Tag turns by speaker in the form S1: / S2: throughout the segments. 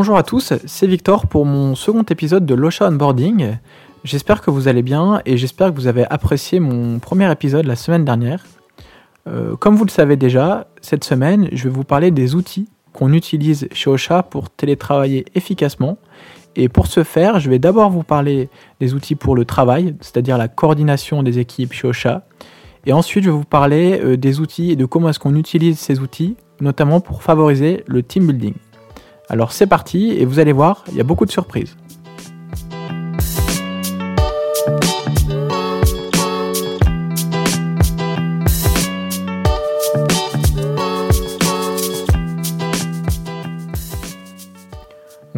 S1: Bonjour à tous, c'est Victor pour mon second épisode de l'Ocha Onboarding. J'espère que vous allez bien et j'espère que vous avez apprécié mon premier épisode la semaine dernière. Euh, comme vous le savez déjà, cette semaine, je vais vous parler des outils qu'on utilise chez Ocha pour télétravailler efficacement. Et pour ce faire, je vais d'abord vous parler des outils pour le travail, c'est-à-dire la coordination des équipes chez Ocha. Et ensuite, je vais vous parler euh, des outils et de comment est-ce qu'on utilise ces outils, notamment pour favoriser le team building. Alors c'est parti et vous allez voir, il y a beaucoup de surprises.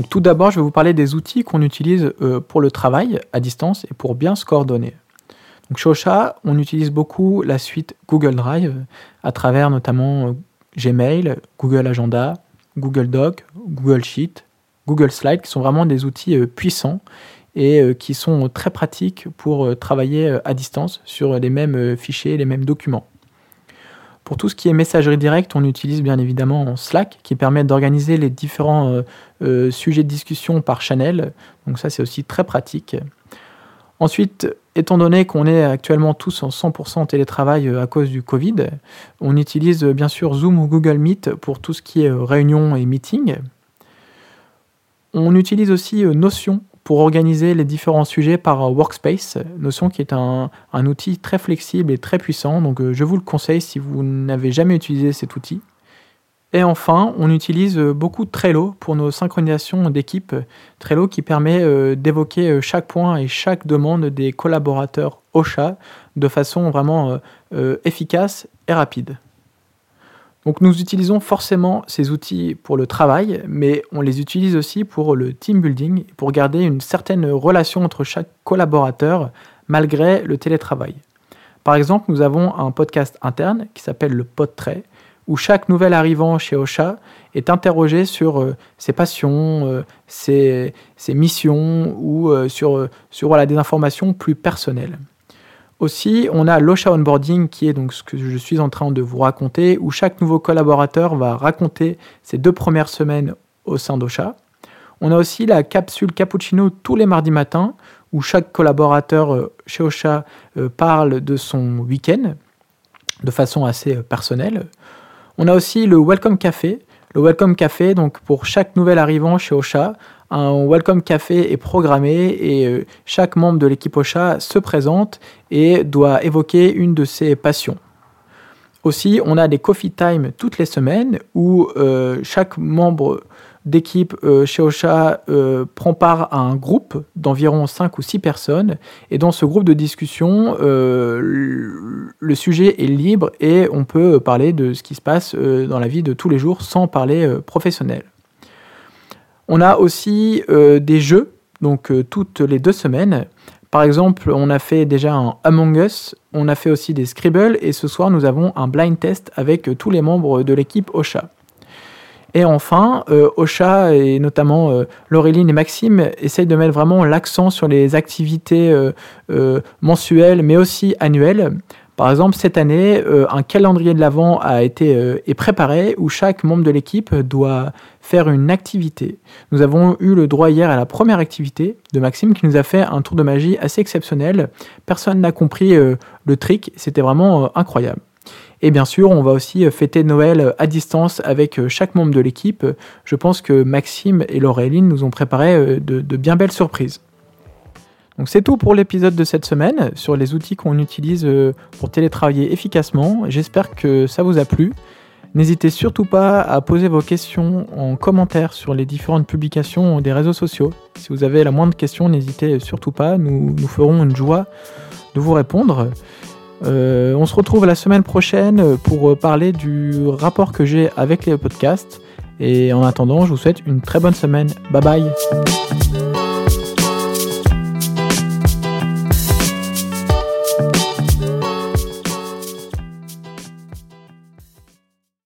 S1: Tout d'abord, je vais vous parler des outils qu'on utilise euh, pour le travail à distance et pour bien se coordonner. Donc, chez Ocha, on utilise beaucoup la suite Google Drive à travers notamment euh, Gmail, Google Agenda, Google Doc, Google Sheet, Google Slide, qui sont vraiment des outils euh, puissants et euh, qui sont très pratiques pour euh, travailler à distance sur les mêmes fichiers, les mêmes documents. Pour tout ce qui est messagerie directe, on utilise bien évidemment Slack qui permet d'organiser les différents sujets de discussion par channel. Donc ça c'est aussi très pratique. Ensuite, étant donné qu'on est actuellement tous en 100% télétravail euh, à cause du Covid, on utilise euh, bien sûr Zoom ou Google Meet pour tout ce qui est euh, réunion et meeting. On utilise aussi Notion pour organiser les différents sujets par Workspace. Notion qui est un, un outil très flexible et très puissant, donc je vous le conseille si vous n'avez jamais utilisé cet outil. Et enfin, on utilise euh, beaucoup Trello pour nos synchronisations d'équipe. Trello qui permet euh, d'évoquer euh, chaque point et chaque demande des collaborateurs au chat de façon vraiment efficace et rapide. Donc nous utilisons forcément ces outils pour le travail, mais on les utilise aussi pour le team building, pour garder une certaine relation entre chaque collaborateur malgré le télétravail. Par exemple, nous avons un podcast interne qui s'appelle le PodTray, où chaque nouvel arrivant chez Ocha est interrogé sur euh, ses passions, euh, ses, missions ou euh, sur, sur voilà, des informations plus personnelles. Aussi, on a l'Ocha Onboarding qui est donc ce que je suis en train de vous raconter, où chaque nouveau collaborateur va raconter ses deux premières semaines au sein d'Ocha. On a aussi la capsule cappuccino tous les mardis matins, où chaque collaborateur chez Ocha parle de son week-end de façon assez personnelle. On a aussi le Welcome Café. Le Welcome Café, donc pour chaque nouvel arrivant chez Ocha, un Welcome Café est programmé et euh, chaque membre de l'équipe Ocha se présente et doit évoquer une de ses passions. Aussi, on a des coffee time toutes les semaines où euh, chaque membre d'équipe euh, chez Ocha euh, prend part à un groupe d'environ 5 ou 6 personnes. Et dans ce groupe de discussion, euh, le sujet est libre et on peut parler de ce qui se passe dans la vie de tous les jours sans parler professionnel. On a aussi des jeux, donc toutes les deux semaines. Par exemple, on a fait déjà un Among Us, on a fait aussi des Scribble et ce soir nous avons un blind test avec tous les membres de l'équipe Ocha. Et enfin, euh, Ocha et notamment euh, Laureline et Maxime essayent de mettre vraiment l'accent sur les activités euh, mensuelles mais aussi annuelles. Par exemple, cette année, un calendrier de l'Avent a été est préparé où chaque membre de l'équipe doit faire une activité. Nous avons eu le droit hier à la première activité de Maxime qui nous a fait un tour de magie assez exceptionnel. Personne n'a compris le trick, c'était vraiment incroyable. Et bien sûr, on va aussi euh, fêter Noël euh, à distance avec euh, chaque membre de l'équipe. Je pense que Maxime et Laureline nous ont préparé de, bien belles surprises. Donc c'est tout pour l'épisode de cette semaine sur les outils qu'on utilise pour télétravailler efficacement. J'espère que ça vous a plu. N'hésitez surtout pas à poser vos questions en commentaire sur les différentes publications des réseaux sociaux. Si vous avez la moindre question, n'hésitez surtout pas. Nous, nous ferons une joie de vous répondre. On se retrouve la semaine prochaine pour parler du rapport que j'ai avec les podcasts. Et en attendant, je vous souhaite une très bonne semaine. Bye bye